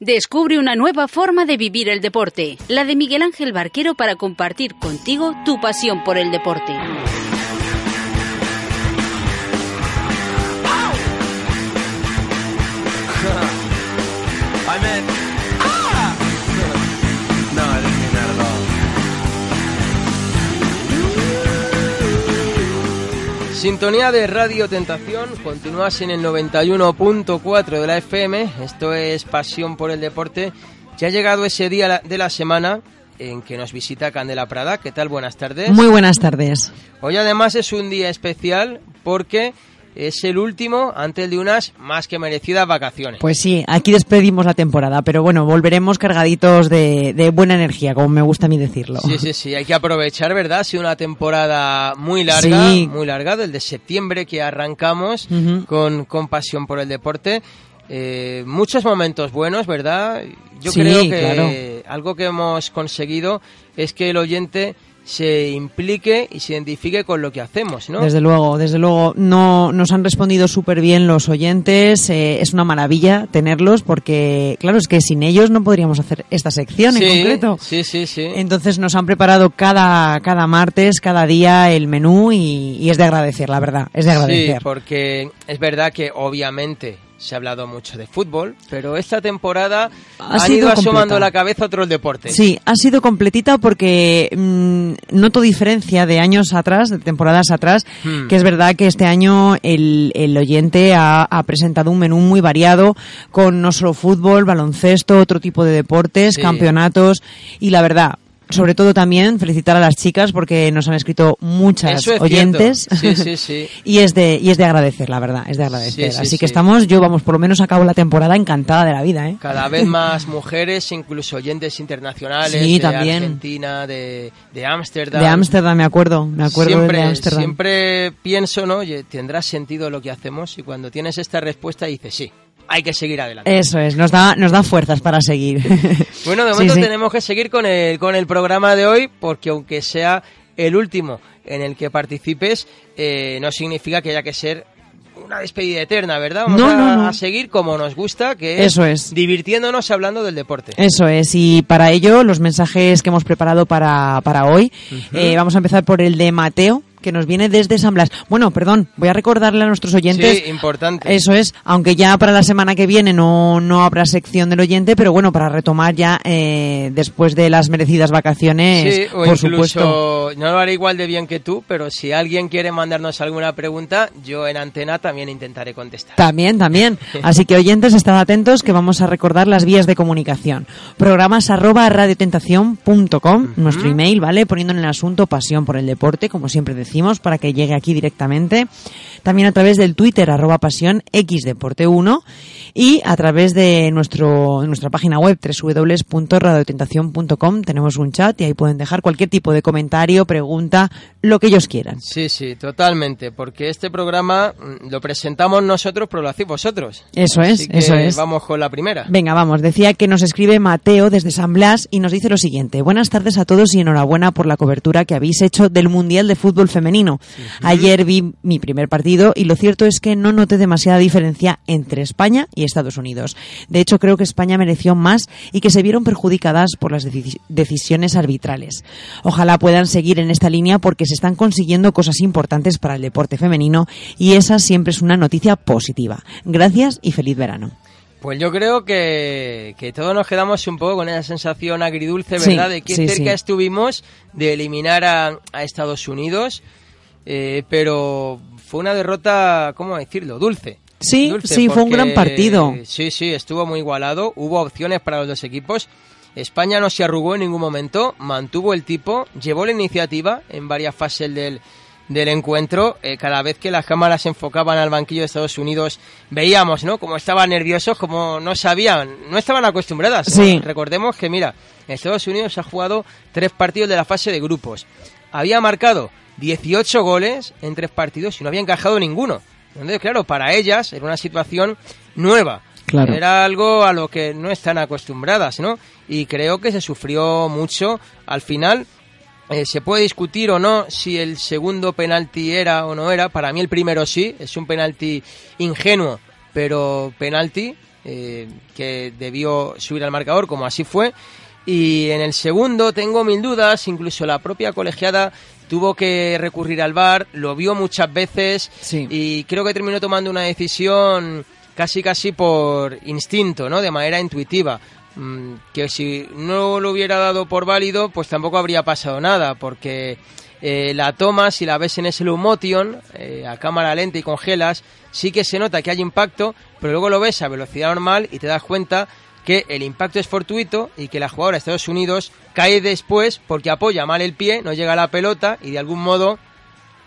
Descubre una nueva forma de vivir el deporte, la de Miguel Ángel Barquero para compartir contigo tu pasión por el deporte. Sintonía de Radio Tentación, continúas en el 91.4 de la FM, esto es Pasión por el Deporte. Ya ha llegado ese día de la semana en que nos visita Candela Prada. ¿Qué tal? Buenas tardes. Muy buenas tardes. Hoy además es un día especial porque es el último antes de unas más que merecidas vacaciones. Pues sí, aquí despedimos la temporada, pero bueno, volveremos cargaditos de, buena energía, como me gusta a mí decirlo. Sí, sí, sí, hay que aprovechar, ¿verdad? Ha sido una temporada muy larga, muy larga, desde septiembre que arrancamos con, con pasión por el deporte. Eh, muchos momentos buenos, ¿verdad? Yo creo que algo que hemos conseguido es que el oyente se implique y se identifique con lo que hacemos, ¿no? Desde luego, desde luego. No, nos han respondido súper bien los oyentes. Eh, es una maravilla tenerlos porque, claro, es que sin ellos no podríamos hacer esta sección en concreto. Sí, sí, sí. Entonces nos han preparado cada, cada martes, cada día el menú y, y es de agradecer, la verdad. Es de agradecer. Sí, porque es verdad que obviamente se ha hablado mucho de fútbol, pero esta temporada ha ido asomando la cabeza otros deportes. Sí, ha sido completita porque mm, noto diferencia de años atrás, de temporadas atrás, hmm. que es verdad que este año el, el oyente ha, presentado un menú muy variado con no solo fútbol, baloncesto, otro tipo de deportes, campeonatos y la verdad, sobre todo también felicitar a las chicas porque nos han escrito muchas oyentes. sí, sí, sí. y es de y es de agradecer la verdad es de agradecer. así que estamos yo vamos por lo menos acabo la temporada encantada de la vida ¿eh? cada vez más mujeres incluso oyentes internacionales de Argentina de de Ámsterdam. De Ámsterdam me acuerdo me acuerdo siempre, de Ámsterdam. siempre pienso no Oye, tendrá sentido lo que hacemos y cuando tienes esta respuesta dices sí hay que seguir adelante. Eso es, nos da, nos da fuerzas para seguir. bueno, de momento tenemos que seguir con el, con el programa de hoy, porque aunque sea el último en el que participes, eh, no significa que haya que ser una despedida eterna, ¿verdad? Vamos a, seguir como nos gusta, que es, Eso es divirtiéndonos hablando del deporte. Eso es, y para ello los mensajes que hemos preparado para, para hoy, eh, vamos a empezar por el de Mateo, que nos viene desde San Blas. Bueno, perdón, voy a recordarle a nuestros oyentes. Sí, importante. Eso es, aunque ya para la semana que viene no, no habrá sección del oyente, pero bueno, para retomar ya eh, después de las merecidas vacaciones, sí, o por supuesto. No lo haré igual de bien que tú, pero si alguien quiere mandarnos alguna pregunta, yo en antena también intentaré contestar. También, también. Así que oyentes, estad atentos que vamos a recordar las vías de comunicación. Programas arroba radiotentación.com, nuestro email, ¿vale? Poniendo en el asunto pasión por el deporte, como siempre decimos para que llegue aquí directamente. También a través del Twitter, arroba pasión xdeporte1 y a través de nuestro, nuestra página web www.radiotentación.com tenemos un chat y ahí pueden dejar cualquier tipo de comentario, pregunta, lo que ellos quieran. Sí, sí, totalmente, porque este programa mm, lo presentamos nosotros, pero lo hacéis vosotros. Eso es, eso es. Vamos con la primera. Venga, vamos. Decía que nos escribe Mateo desde San Blas y nos dice lo siguiente. Buenas tardes a todos y enhorabuena por la cobertura que habéis hecho del Mundial de Fútbol Femenino. Ayer vi mi primer partido y lo cierto es que no noté demasiada diferencia entre España y Estados Unidos. De hecho, creo que España mereció más y que se vieron perjudicadas por las decisiones arbitrales. Ojalá puedan seguir en esta línea porque se están consiguiendo cosas importantes para el deporte femenino y esa siempre es una noticia positiva. Gracias y feliz verano. Pues yo creo que, todos nos quedamos un poco con esa sensación agridulce, ¿verdad? de que cerca estuvimos de eliminar a, Estados Unidos, eh, pero fue una derrota, ¿cómo decirlo? Dulce. Sí, sí, fue un gran partido. Sí, sí, estuvo muy igualado, hubo opciones para los dos equipos. España no se arrugó en ningún momento, mantuvo el tipo, llevó la iniciativa en varias fases del, del encuentro, eh, cada vez que las cámaras se enfocaban al banquillo de Estados Unidos, veíamos, ¿no? Como estaban nerviosos, como no sabían, no estaban acostumbradas. Sí. Recordemos que, mira, Estados Unidos ha jugado tres partidos de la fase de grupos. Había marcado 18 goles en tres partidos y no había encajado ninguno. Entonces, claro, para ellas era una situación nueva. Claro. Era algo a lo que no están acostumbradas, ¿no? Y creo que se sufrió mucho. Al final, eh, se puede discutir o no si el segundo penalti era o no era. Para mí el primero sí, es un penalti ingenuo, pero penalti. que debió subir al marcador, como así fue. Y en el segundo tengo mil dudas, incluso la propia colegiada tuvo que recurrir al VAR, lo vio muchas veces y creo que terminó tomando una decisión casi casi por instinto, ¿no? De manera intuitiva. Mm, que si no lo hubiera dado por válido, pues tampoco habría pasado nada, porque eh, la tomas si la ves en ese motion eh, a cámara lenta y congelas, sí que se nota que hay impacto, pero luego lo ves a velocidad normal y te das cuenta que el impacto es fortuito y que la jugadora de Estados Unidos cae después porque apoya mal el pie, no llega a la pelota y de algún modo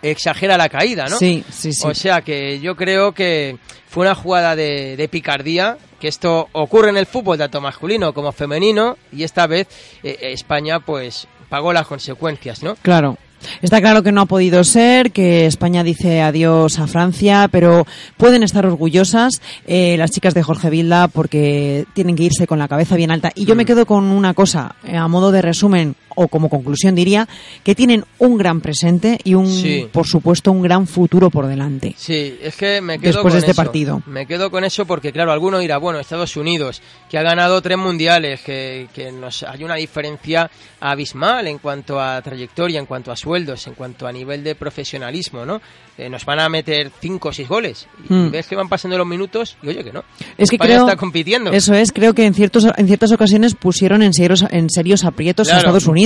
exagera la caída, ¿no? Sí, sí, sí. O sea que yo creo que fue una jugada de, picardía, que esto ocurre en el fútbol tanto masculino como femenino, y esta vez eh, España pues pagó las consecuencias, ¿no? Claro. Está claro que no ha podido ser, que España dice adiós a Francia, pero pueden estar orgullosas eh, las chicas de Jorge Vilda porque tienen que irse con la cabeza bien alta. Y yo me mm. quedo con una cosa, eh, a modo de resumen, o como conclusión diría que tienen un gran presente y un por supuesto un gran futuro por delante. Sí, es que me quedo después de este partido. Me quedo con eso porque claro, alguno dirá, bueno, Estados Unidos que ha ganado tres mundiales, que, que nos hay una diferencia abismal en cuanto a trayectoria, en cuanto a sueldos, en cuanto a nivel de profesionalismo, ¿no? Eh, nos van a meter cinco o seis goles. Y hmm. ves que van pasando los minutos y oye que no. Es que creo, está compitiendo. Eso es, creo que en ciertos en ciertas ocasiones pusieron en serios en serios aprietos a Estados Unidos.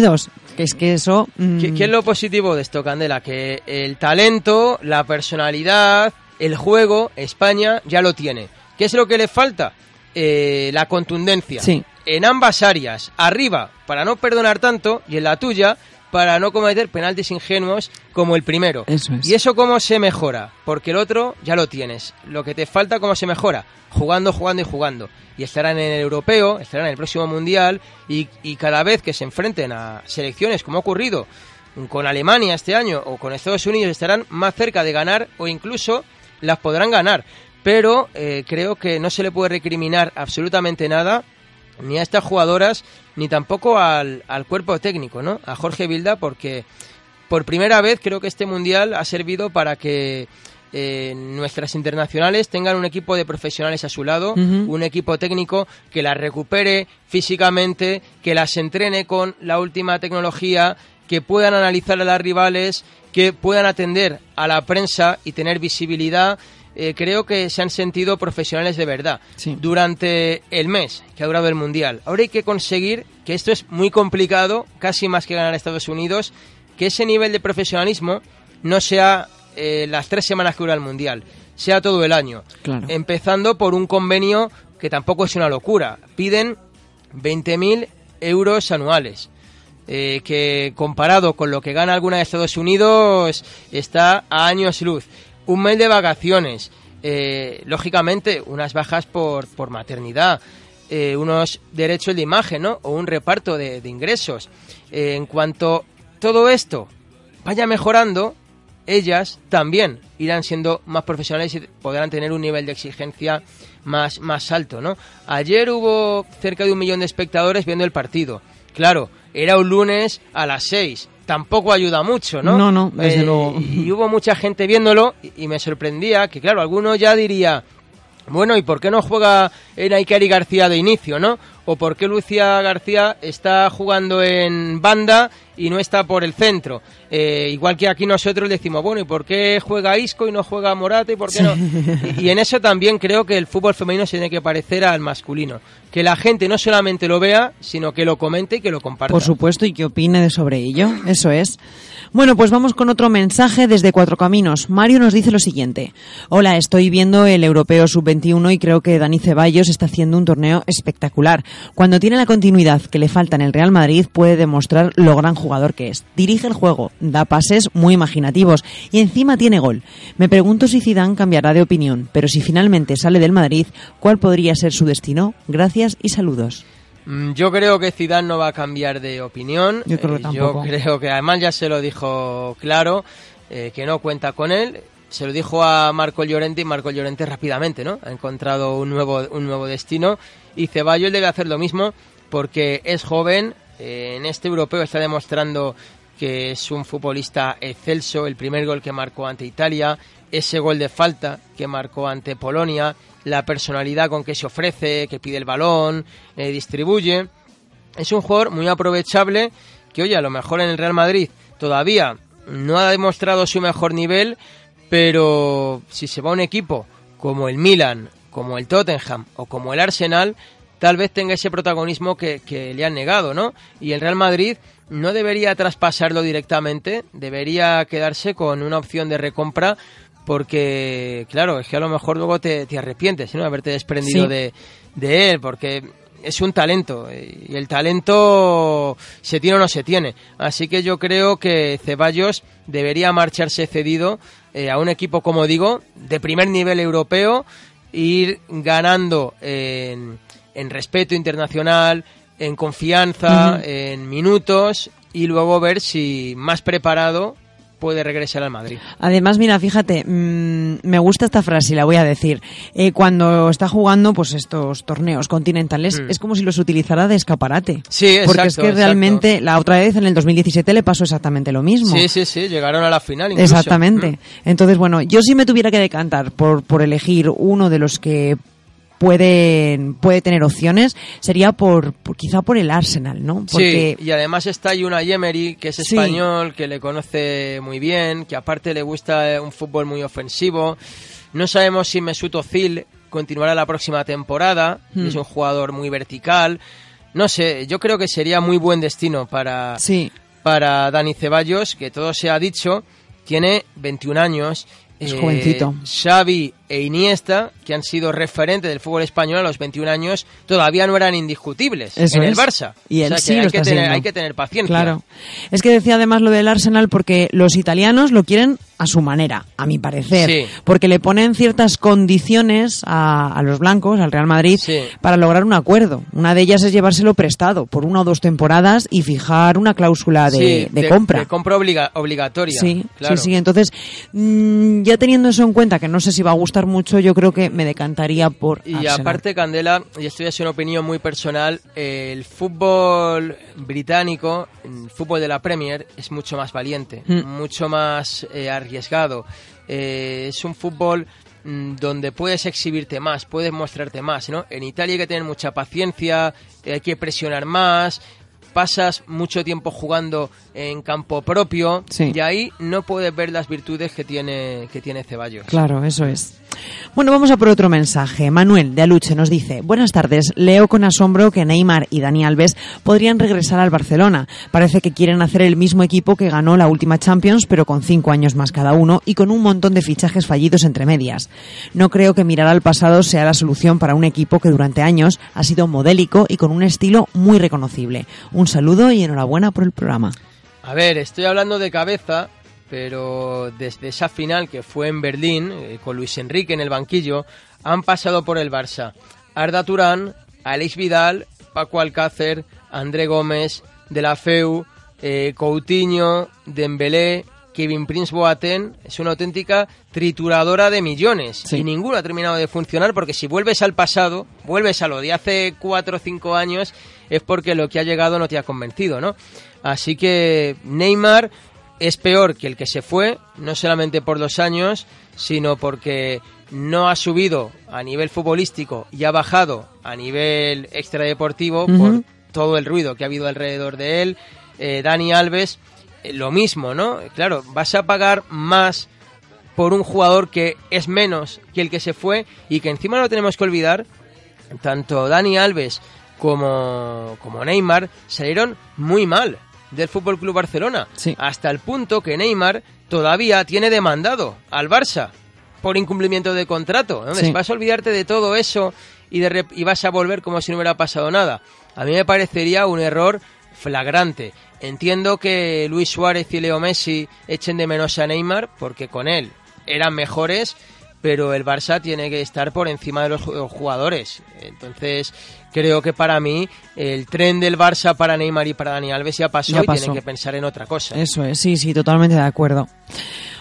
Que es que eso. Mm. ¿Qué, es lo positivo de esto, Candela? Que el talento, la personalidad, el juego, España ya lo tiene. ¿Qué es lo que le falta? Eh, la contundencia. Sí. En ambas áreas, arriba, para no perdonar tanto, y en la tuya, para no cometer penaltis ingenuos como el primero. Eso ¿Y eso cómo se mejora? Porque el otro ya lo tienes. Lo que te falta, ¿cómo se mejora? Jugando, jugando y jugando. Y estarán en el europeo, estarán en el próximo mundial y, y cada vez que se enfrenten a selecciones, como ha ocurrido con Alemania este año o con Estados Unidos, estarán más cerca de ganar o incluso las podrán ganar. Pero eh, creo que no se le puede recriminar absolutamente nada ni a estas jugadoras ni tampoco al, cuerpo técnico, ¿no? A Jorge Vilda porque por primera vez creo que este mundial ha servido para que eh, nuestras internacionales tengan un equipo de profesionales a su lado, un equipo técnico que las recupere físicamente, que las entrene con la última tecnología, que puedan analizar a las rivales, que puedan atender a la prensa y tener visibilidad eh, creo que se han sentido profesionales de verdad durante el mes que ha durado el Mundial. Ahora hay que conseguir, que esto es muy complicado, casi más que ganar a Estados Unidos, que ese nivel de profesionalismo no sea eh, las tres semanas que dura el Mundial, sea todo el año. Empezando por un convenio que tampoco es una locura. Piden 20.000 euros anuales. Eh, que comparado con lo que gana alguna de Estados Unidos está a años luz un mes de vacaciones, eh, lógicamente unas bajas por, por maternidad, eh, unos derechos de imagen, ¿no? O un reparto de, ingresos. Eh, en cuanto todo esto vaya mejorando, ellas también irán siendo más profesionales y podrán tener un nivel de exigencia más, más alto, ¿no? Ayer hubo cerca de un millón de espectadores viendo el partido. Claro, era un lunes a las seis tampoco ayuda mucho, ¿no? No, no, desde eh, luego. Y hubo mucha gente viéndolo y, me sorprendía que, claro, alguno ya diría, bueno, ¿y por qué no juega en Aikari García de inicio, no? O por qué Lucia García está jugando en banda y no está por el centro. Eh, igual que aquí nosotros decimos, bueno, ¿y por qué juega Isco y no juega Morata y por qué no? Y, en eso también creo que el fútbol femenino se tiene que parecer al masculino. Que la gente no solamente lo vea, sino que lo comente y que lo comparta. Por supuesto, y que opine de sobre ello. Eso es. Bueno, pues vamos con otro mensaje desde Cuatro Caminos. Mario nos dice lo siguiente. Hola, estoy viendo el Europeo Sub-21 y creo que Dani Ceballos está haciendo un torneo espectacular. Cuando tiene la continuidad que le falta en el Real Madrid, puede demostrar lo gran jugador que es. Dirige el juego, da pases muy imaginativos y encima tiene gol. Me pregunto si Zidane cambiará de opinión, pero si finalmente sale del Madrid, ¿cuál podría ser su destino? Gracias y saludos. Mm, yo creo que Zidane no va a cambiar de opinión. Yo creo que eh, tampoco. Yo creo que además ya se lo dijo claro, eh, que no cuenta con él. Se lo dijo a Marco Llorente y Marco Llorente rápidamente, ¿no? Ha encontrado un nuevo, un nuevo destino y Ceballos debe hacer lo mismo porque es joven, eh, en este europeo está demostrando que es un futbolista excelso, el primer gol que marcó ante Italia, ese gol de falta que marcó ante Polonia, la personalidad con que se ofrece, que pide el balón, eh, distribuye. Es un jugador muy aprovechable que, oye, a lo mejor en el Real Madrid todavía no ha demostrado su mejor nivel, pero si se va a un equipo como el Milan, como el Tottenham o como el Arsenal, tal vez tenga ese protagonismo que, que le han negado, ¿no? Y el Real Madrid no debería traspasarlo directamente, debería quedarse con una opción de recompra porque, claro, es que a lo mejor luego te, arrepientes, ¿no? Haberte desprendido de, de él, porque es un talento y el talento se tiene o no se tiene. Así que yo creo que Ceballos debería marcharse cedido eh, a un equipo, como digo, de primer nivel europeo, ir ganando en, en respeto internacional, en confianza, en minutos y luego ver si más preparado puede regresar al Madrid. Además, mira, fíjate, mm, me gusta esta frase y la voy a decir. Eh, cuando está jugando pues estos torneos continentales, mm. es como si los utilizara de escaparate. Sí, exacto. Porque es que realmente la otra vez en el 2017 le pasó exactamente lo mismo. Sí, sí, sí, llegaron a la final incluso. Exactamente. Mm. Entonces, bueno, yo si me tuviera que decantar por, por elegir uno de los que puede, puede tener opciones sería por, quizá por el Arsenal, ¿no? Porque... Sí, y además está una Emery, que es español, que le conoce muy bien, que aparte le gusta un fútbol muy ofensivo. No sabemos si Mesut Özil continuará la próxima temporada, hmm. es un jugador muy vertical. No sé, yo creo que sería muy buen destino para, sí. para Dani Ceballos, que todo se ha dicho, tiene 21 años es jovencito. Eh, Xavi e Iniesta, que han sido referentes del fútbol español a los 21 años, todavía no eran indiscutibles en el Barça. Y él sí hay, que tener, hay que tener paciencia. Claro. Es que decía además lo del Arsenal porque los italianos lo quieren a su manera, a mi parecer. Porque le ponen ciertas condiciones a, los blancos, al Real Madrid, para lograr un acuerdo. Una de ellas es llevárselo prestado por una o dos temporadas y fijar una cláusula de, compra. De compra obligatoria. Sí, sí, sí. Entonces, mm, ya teniendo eso en cuenta, que no sé si va a gustar mucho, yo creo que me decantaría por. Y aparte, Candela, y esto ya es una opinión muy personal, el fútbol británico, el fútbol de la Premier, es mucho más valiente, mm. mucho más eh, arriesgado. Eh, es un fútbol mm, donde puedes exhibirte más, puedes mostrarte más, ¿no? En Italia hay que tener mucha paciencia, eh, hay que presionar más, pasas mucho tiempo jugando en campo propio y ahí no puedes ver las virtudes que tiene que tiene Ceballos. Claro, eso es. Bueno, vamos a por otro mensaje. Manuel de Aluche nos dice, buenas tardes, leo con asombro que Neymar y Dani Alves podrían regresar al Barcelona. Parece que quieren hacer el mismo equipo que ganó la última Champions, pero con cinco años más cada uno y con un montón de fichajes fallidos entre medias. No creo que mirar al pasado sea la solución para un equipo que durante años ha sido modélico y con un estilo muy reconocible. Un saludo y enhorabuena por el programa. A ver, estoy hablando de cabeza, pero desde esa final que fue en Berlín, eh, con Luis Enrique en el banquillo, han pasado por el Barça. Arda Turán, Alex Vidal, Paco Alcácer, André Gómez, De La Feu, eh, Coutinho, Dembélé, Kevin Prince Boateng. Es una auténtica trituradora de millones. Y ninguno ha terminado de funcionar porque si vuelves al pasado, vuelves a lo de hace cuatro o cinco años, es porque lo que ha llegado no te ha convencido, ¿no? Así que Neymar es peor que el que se fue, no solamente por los años, sino porque no ha subido a nivel futbolístico y ha bajado a nivel extradeportivo por todo el ruido que ha habido alrededor de él. Eh, Dani Alves, eh, lo mismo, ¿no? Claro, vas a pagar más por un jugador que es menos que el que se fue y que encima no tenemos que olvidar, tanto Dani Alves como, como Neymar salieron muy mal del Fútbol Club Barcelona. Hasta el punto que Neymar todavía tiene demandado al Barça por incumplimiento de contrato. Entonces, vas a olvidarte de todo eso y, de y vas a volver como si no hubiera pasado nada. A mí me parecería un error flagrante. Entiendo que Luis Suárez y Leo Messi echen de menos a Neymar porque con él eran mejores, pero el Barça tiene que estar por encima de los jugadores. Entonces, creo que para mí el tren del Barça para Neymar y para Dani Alves ya pasó, y tienen que pensar en otra cosa. Eso es, sí, sí, totalmente de acuerdo.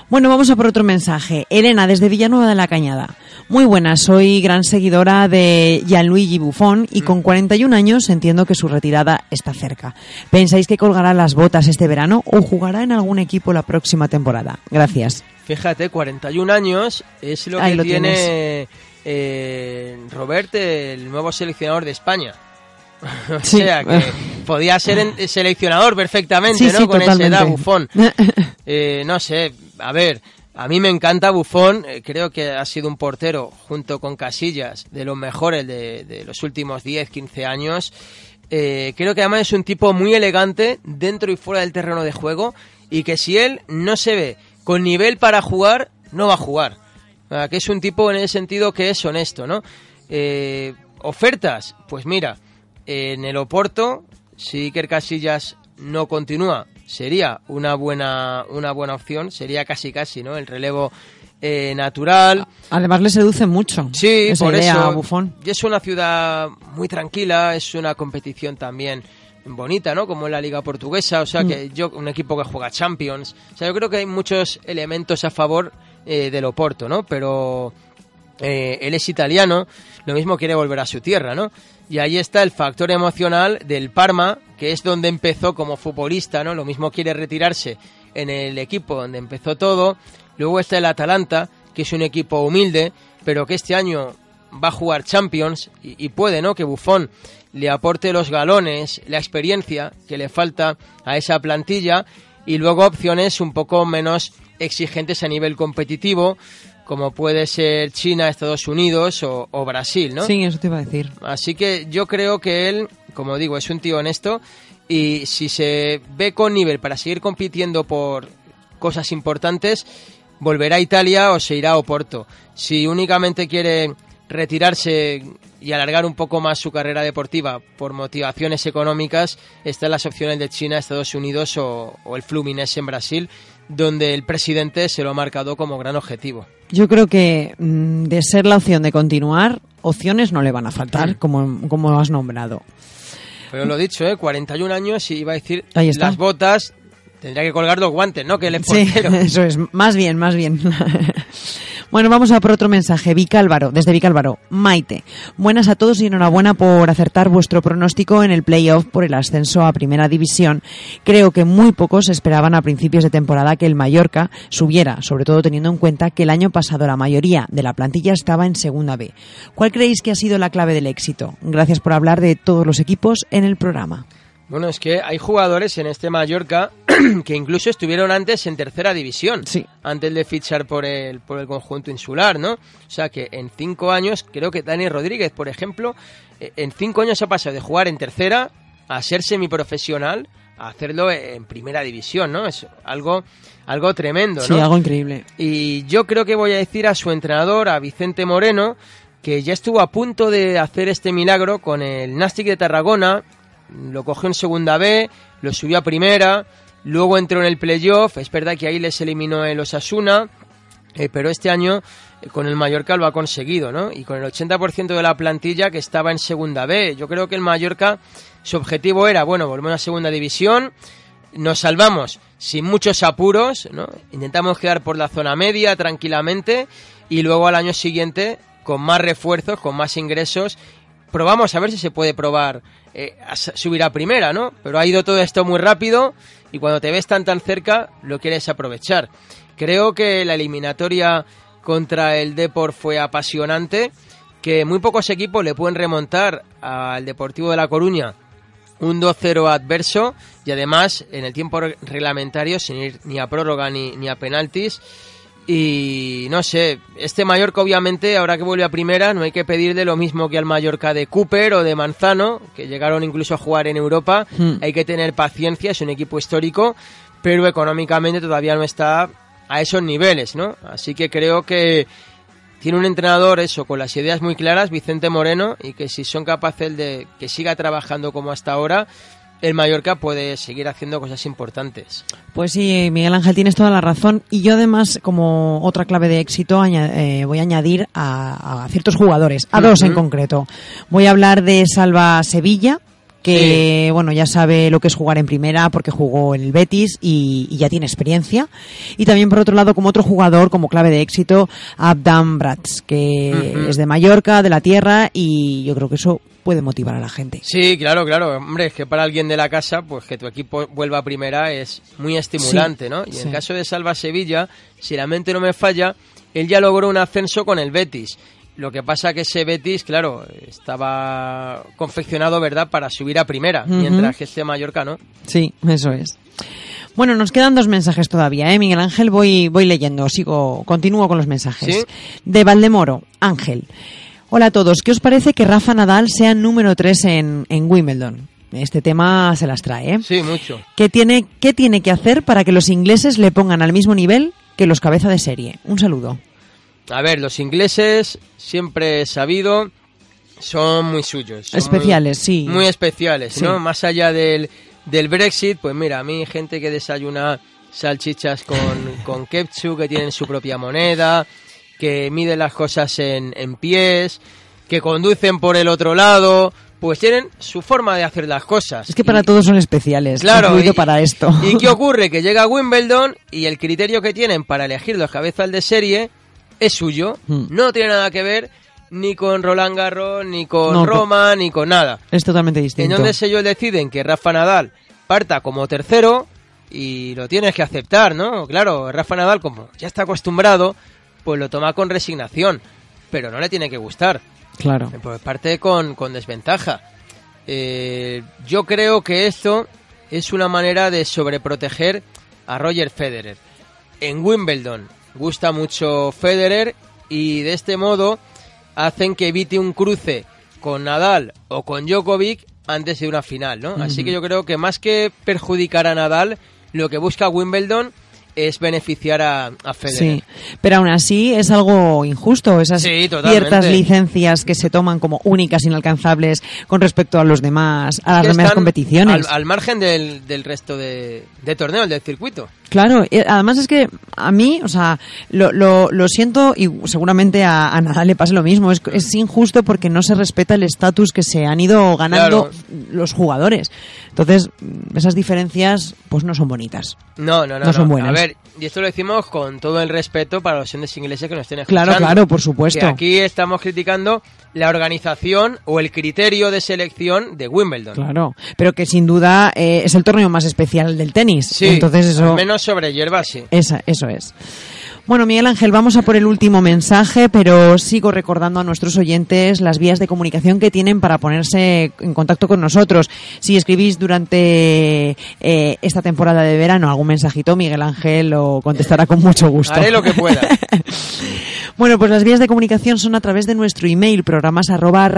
Bueno, vamos a por otro mensaje. Elena, desde Villanueva de la Cañada. Muy buena, soy gran seguidora de Gianluigi Buffon y con 41 mm. años entiendo que su retirada está cerca. ¿Pensáis que colgará las botas este verano o jugará en algún equipo la próxima temporada? Gracias. Fíjate, 41 años es lo que tiene eh, Robert, el nuevo seleccionador de España. o sea, que podía ser seleccionador perfectamente, ¿no? Con esa edad, Buffon. Eh, no sé, a ver, a mí me encanta Buffon, eh, creo que ha sido un portero junto con Casillas de los mejores de, los últimos 10, 15 años. Eh, creo que además es un tipo muy elegante dentro y fuera del terreno de juego y que si él no se ve con nivel para jugar, no va a jugar. que es un tipo en el sentido que es honesto, ¿no? ofertas, pues mira, en el Oporto, si Iker Casillas no continúa, sería una buena, una buena opción, sería casi casi, ¿no? El relevo eh, natural. Además le seduce mucho. Sí, por eso. Y es una ciudad muy tranquila, es una competición también bonita, ¿no? Como en la Liga Portuguesa, o sea que mm. yo, un equipo que juega Champions, o sea, yo creo que hay muchos elementos a favor eh, del Oporto, ¿no? Pero eh, él es italiano, lo mismo quiere volver a su tierra, ¿no? Y ahí está el factor emocional del Parma, que es donde empezó como futbolista, ¿no? Lo mismo quiere retirarse en el equipo donde empezó todo. Luego está el Atalanta, que es un equipo humilde, pero que este año va a jugar Champions y, puede, ¿no? Que Buffon le aporte los galones, la experiencia que le falta a esa plantilla y luego opciones un poco menos exigentes a nivel competitivo, como puede ser China, Estados Unidos o, Brasil, ¿no? Sí, eso te iba a decir. Así que yo creo que él, como digo, es un tío honesto y si se ve con nivel para seguir compitiendo por cosas importantes, volverá a Italia o se irá a Oporto. Si únicamente quiere retirarse y alargar un poco más su carrera deportiva por motivaciones económicas, están las opciones de China, Estados Unidos o, o el Fluminense en Brasil, donde el presidente se lo ha marcado como gran objetivo. Yo creo que mm, de ser la opción de continuar, opciones no le van a faltar, como, como has nombrado. Pero lo dicho, ¿eh? 41 años y iba a decir las botas, tendría que colgar los guantes, ¿no? Que el Sí, eso es, más bien, más bien. Bueno, vamos a por otro mensaje. Vicálvaro, desde Vicálvaro. Maite. Buenas a todos y enhorabuena por acertar vuestro pronóstico en el playoff por el ascenso a Primera División. Creo que muy pocos esperaban a principios de temporada que el Mallorca subiera, sobre todo teniendo en cuenta que el año pasado la mayoría de la plantilla estaba en Segunda B. ¿Cuál creéis que ha sido la clave del éxito? Gracias por hablar de todos los equipos en el programa. Bueno, es que hay jugadores en este Mallorca que incluso estuvieron antes en tercera división, sí. antes de fichar por el, por el conjunto insular, ¿no? O sea que en cinco años, creo que Dani Rodríguez, por ejemplo, eh, en cinco años ha pasado de jugar en tercera a ser semiprofesional a hacerlo en primera división, ¿no? Es algo, algo tremendo, ¿no? Sí, algo increíble. Y yo creo que voy a decir a su entrenador, a Vicente Moreno, que ya estuvo a punto de hacer este milagro con el Nastic de Tarragona lo cogió en segunda B, lo subió a primera, luego entró en el playoff, es verdad que ahí les eliminó el Osasuna, eh, pero este año eh, con el Mallorca lo ha conseguido, ¿no? Y con el 80% de la plantilla que estaba en segunda B. Yo creo que el Mallorca, su objetivo era, bueno, volvemos a segunda división, nos salvamos sin muchos apuros, ¿no? Intentamos quedar por la zona media tranquilamente y luego al año siguiente con más refuerzos, con más ingresos, probamos a ver si se puede probar eh, subir a primera, ¿no? Pero ha ido todo esto muy rápido y cuando te ves tan tan cerca lo quieres aprovechar. Creo que la eliminatoria contra el Deport fue apasionante, que muy pocos equipos le pueden remontar al Deportivo de La Coruña un 2-0 adverso y además en el tiempo reglamentario sin ir ni a prórroga ni, ni a penaltis y no sé, este Mallorca obviamente, ahora que vuelve a primera, no hay que pedirle lo mismo que al Mallorca de Cooper o de Manzano, que llegaron incluso a jugar en Europa. Hmm. Hay que tener paciencia, es un equipo histórico, pero económicamente todavía no está a esos niveles, ¿no? Así que creo que tiene un entrenador eso, con las ideas muy claras, Vicente Moreno, y que si son capaces de que siga trabajando como hasta ahora, el Mallorca puede seguir haciendo cosas importantes. Pues sí, Miguel Ángel, tienes toda la razón. Y yo además, como otra clave de éxito, eh, voy a añadir a, ciertos jugadores, a dos en concreto. Voy a hablar de Salva Sevilla, que bueno ya sabe lo que es jugar en primera porque jugó en el Betis y, ya tiene experiencia. Y también por otro lado como otro jugador como clave de éxito Abdam Brats, que es de Mallorca, de la tierra y yo creo que eso puede motivar a la gente. Sí, claro, claro. Hombre, es que para alguien de la casa, pues que tu equipo vuelva a primera es muy estimulante, ¿no? Y en el caso de Salva Sevilla, si la mente no me falla, él ya logró un ascenso con el Betis. Lo que pasa que ese Betis, claro, estaba confeccionado, ¿verdad?, para subir a primera, mientras que este Mallorca no. Sí, eso es. Bueno, nos quedan dos mensajes todavía, ¿eh? Miguel Ángel, voy, voy leyendo, sigo, continúo con los mensajes. De Valdemoro, Ángel. Hola a todos. ¿Qué os parece que Rafa Nadal sea número 3 en, en Wimbledon? Este tema se las trae, ¿eh? Sí, mucho. ¿Qué tiene, ¿Qué tiene que hacer para que los ingleses le pongan al mismo nivel que los cabeza de serie? Un saludo. A ver, los ingleses, siempre he sabido, son muy suyos. especiales, sí. Muy especiales, ¿no? Más allá del, del Brexit, pues mira, a mí gente que desayuna salchichas con, con ketchup, que tienen su propia moneda, que miden las cosas en, en pies, que conducen por el otro lado, pues tienen su forma de hacer las cosas. Es que para todos son especiales, claro, y, para esto. ¿Y qué ocurre? Que llega Wimbledon y el criterio que tienen para elegir los cabezas de serie es suyo, hmm. no tiene nada que ver ni con Roland Garros, ni con Roma, ni con nada. Es totalmente distinto. En donde ellos deciden que Rafa Nadal parta como tercero y lo tienes que aceptar, ¿no? Claro, Rafa Nadal como ya está acostumbrado, pues lo toma con resignación, pero no le tiene que gustar. Claro. Pues parte con, con desventaja. Eh, yo creo que esto es una manera de sobreproteger a Roger Federer. En Wimbledon gusta mucho Federer y de este modo hacen que evite un cruce con Nadal o con Djokovic antes de una final, ¿no? Así que yo creo que más que perjudicar a Nadal, lo que busca Wimbledon es beneficiar a, a Federer. Sí, pero aún así es algo injusto, esas ciertas licencias que se toman como únicas, inalcanzables con respecto a los demás, a las demás competiciones. Al, margen del, del resto de, de torneos, del circuito. Claro, además es que a mí, o sea, lo, lo, lo siento y seguramente a, a, Nadal le pasa lo mismo. Es, es injusto porque no se respeta el estatus que se han ido ganando los jugadores. Entonces, esas diferencias, pues no son bonitas. No, no, no. No son buenas. A ver, y esto lo decimos con todo el respeto para los señores ingleses que nos estén escuchando. Claro, claro, por supuesto. aquí estamos criticando la organización o el criterio de selección de Wimbledon. Claro, pero que sin duda eh, es el torneo más especial del tenis. Sí, Entonces eso... al menos sobre hierba, sí. Esa, eso es. Bueno, Miguel Ángel, vamos a por el último mensaje, pero sigo recordando a nuestros oyentes las vías de comunicación que tienen para ponerse en contacto con nosotros. Si escribís durante eh, esta temporada de verano algún mensajito, Miguel Ángel lo contestará con mucho gusto. Haré lo que pueda. Bueno, pues las vías de comunicación son a través de nuestro email, programas arroba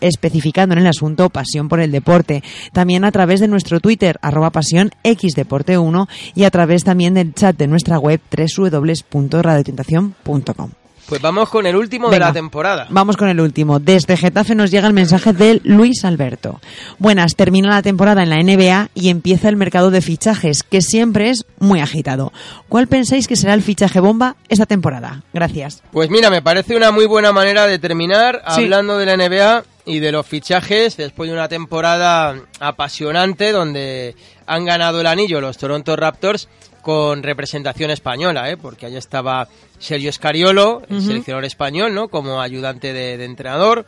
especificando en el asunto pasión por el deporte. También a través de nuestro Twitter, arroba pasión xdeporte 1 y a través también del chat de nuestra web www.radiotentación.com. Pues vamos con el último de la temporada. Vamos con el último. Desde Getafe nos llega el mensaje de Luis Alberto. Buenas, termina la temporada en la NBA y empieza el mercado de fichajes, que siempre es muy agitado. ¿Cuál pensáis que será el fichaje bomba esta temporada? Gracias. Pues mira, me parece una muy buena manera de terminar hablando de la NBA y de los fichajes después de una temporada apasionante donde han ganado el anillo los Toronto Raptors con representación española, ¿eh? porque allá estaba Sergio Escariolo, el seleccionador español, ¿no? como ayudante de, entrenador.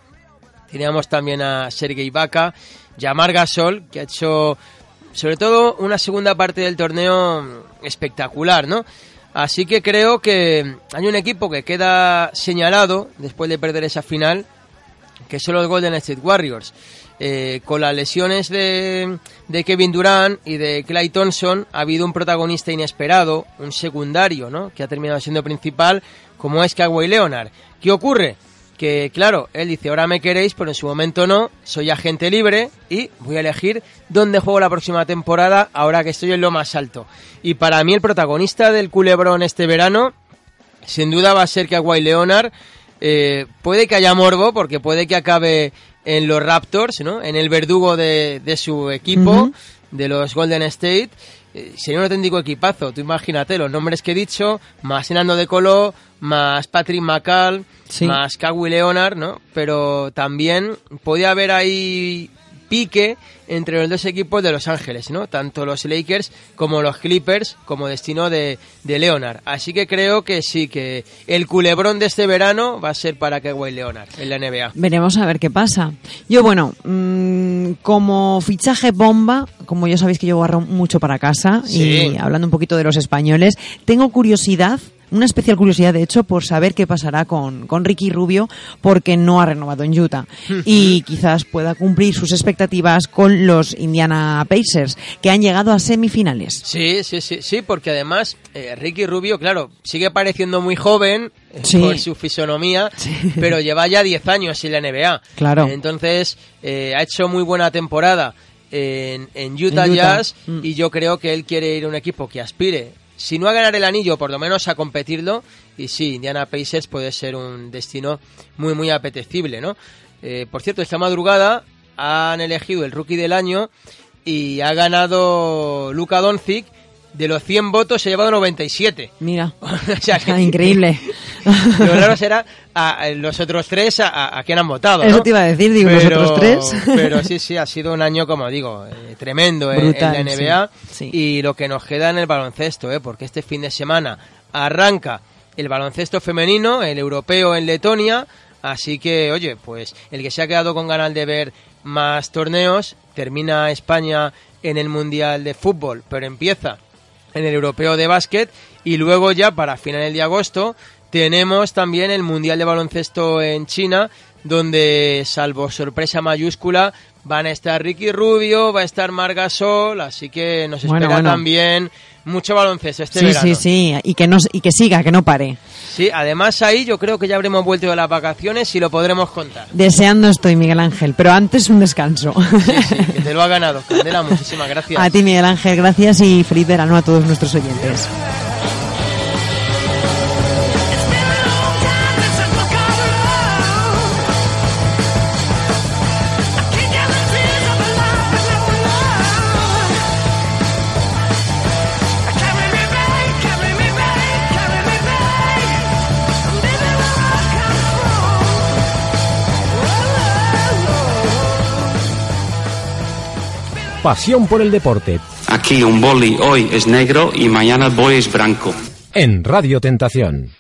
Teníamos también a Sergei Vaca, Yamar Gasol, que ha hecho sobre todo una segunda parte del torneo espectacular, ¿no? Así que creo que hay un equipo que queda señalado después de perder esa final, que son los Golden State Warriors. Eh, con las lesiones de, de, Kevin Durant y de Clay Thompson ha habido un protagonista inesperado, un secundario, ¿no? Que ha terminado siendo principal, como es Kawhi Leonard. ¿Qué ocurre? Que, claro, él dice, ahora me queréis, pero en su momento no, soy agente libre y voy a elegir dónde juego la próxima temporada ahora que estoy en lo más alto. Y para mí el protagonista del culebrón este verano, sin duda va a ser Kawhi Leonard. Eh, puede que haya morbo, porque puede que acabe en los Raptors, ¿no? En el verdugo de, su equipo, de los Golden State. Eh, sería un auténtico equipazo. Tú imagínate los nombres que he dicho, más Enano de Colo, más Patrick McCall, más Kawhi Leonard, ¿no? Pero también podía haber ahí pique entre los dos equipos de Los Ángeles, ¿no? Tanto los Lakers como los Clippers como destino de, de Leonard. Así que creo que sí, que el culebrón de este verano va a ser para Kawhi Leonard en la NBA. Veremos a ver qué pasa. Yo, bueno, mm, como fichaje bomba, como ya sabéis que yo barro mucho para casa y hablando un poquito de los españoles, tengo curiosidad una especial curiosidad, de hecho, por saber qué pasará con, con Ricky Rubio, porque no ha renovado en Utah. y quizás pueda cumplir sus expectativas con los Indiana Pacers, que han llegado a semifinales. Sí, sí, sí, sí, porque además eh, Ricky Rubio, claro, sigue pareciendo muy joven eh, por su fisonomía, pero lleva ya 10 años en la NBA. Claro. Entonces, eh, ha hecho muy buena temporada en, en Utah, Jazz mm. y yo creo que él quiere ir a un equipo que aspire si no a ganar el anillo, por lo menos a competirlo. Y sí, Indiana Pacers puede ser un destino muy, muy apetecible, ¿no? Eh, por cierto, esta madrugada han elegido el rookie del año y ha ganado Luka Doncic de los 100 votos se ha llevado 97. Mira. increíble. Lo raro será a, los otros tres a, a, quién han votado. Eso te iba a decir, digo, los otros tres. pero sí, sí, ha sido un año, como digo, eh, tremendo en, la NBA. Y lo que nos queda en el baloncesto, ¿eh? porque este fin de semana arranca el baloncesto femenino, el europeo en Letonia. Así que, oye, pues el que se ha quedado con ganas de ver más torneos, termina España en el Mundial de Fútbol, pero empieza en el europeo de básquet. Y luego ya para finales de agosto tenemos también el Mundial de Baloncesto en China donde salvo sorpresa mayúscula van a estar Ricky Rubio, va a estar Margasol, así que nos espera también mucho baloncesto este verano. Sí, sí, sí, y que, y que siga, que no pare. Sí, además ahí yo creo que ya habremos vuelto de las vacaciones y lo podremos contar. Deseando estoy, Miguel Ángel, pero antes un descanso. Sí, sí, que te lo ha ganado. Candela, muchísimas gracias. A ti, Miguel Ángel, gracias y feliz verano a todos nuestros oyentes. Pasión por el deporte. Aquí un boli hoy es negro y mañana el boli es blanco. En Radio Tentación.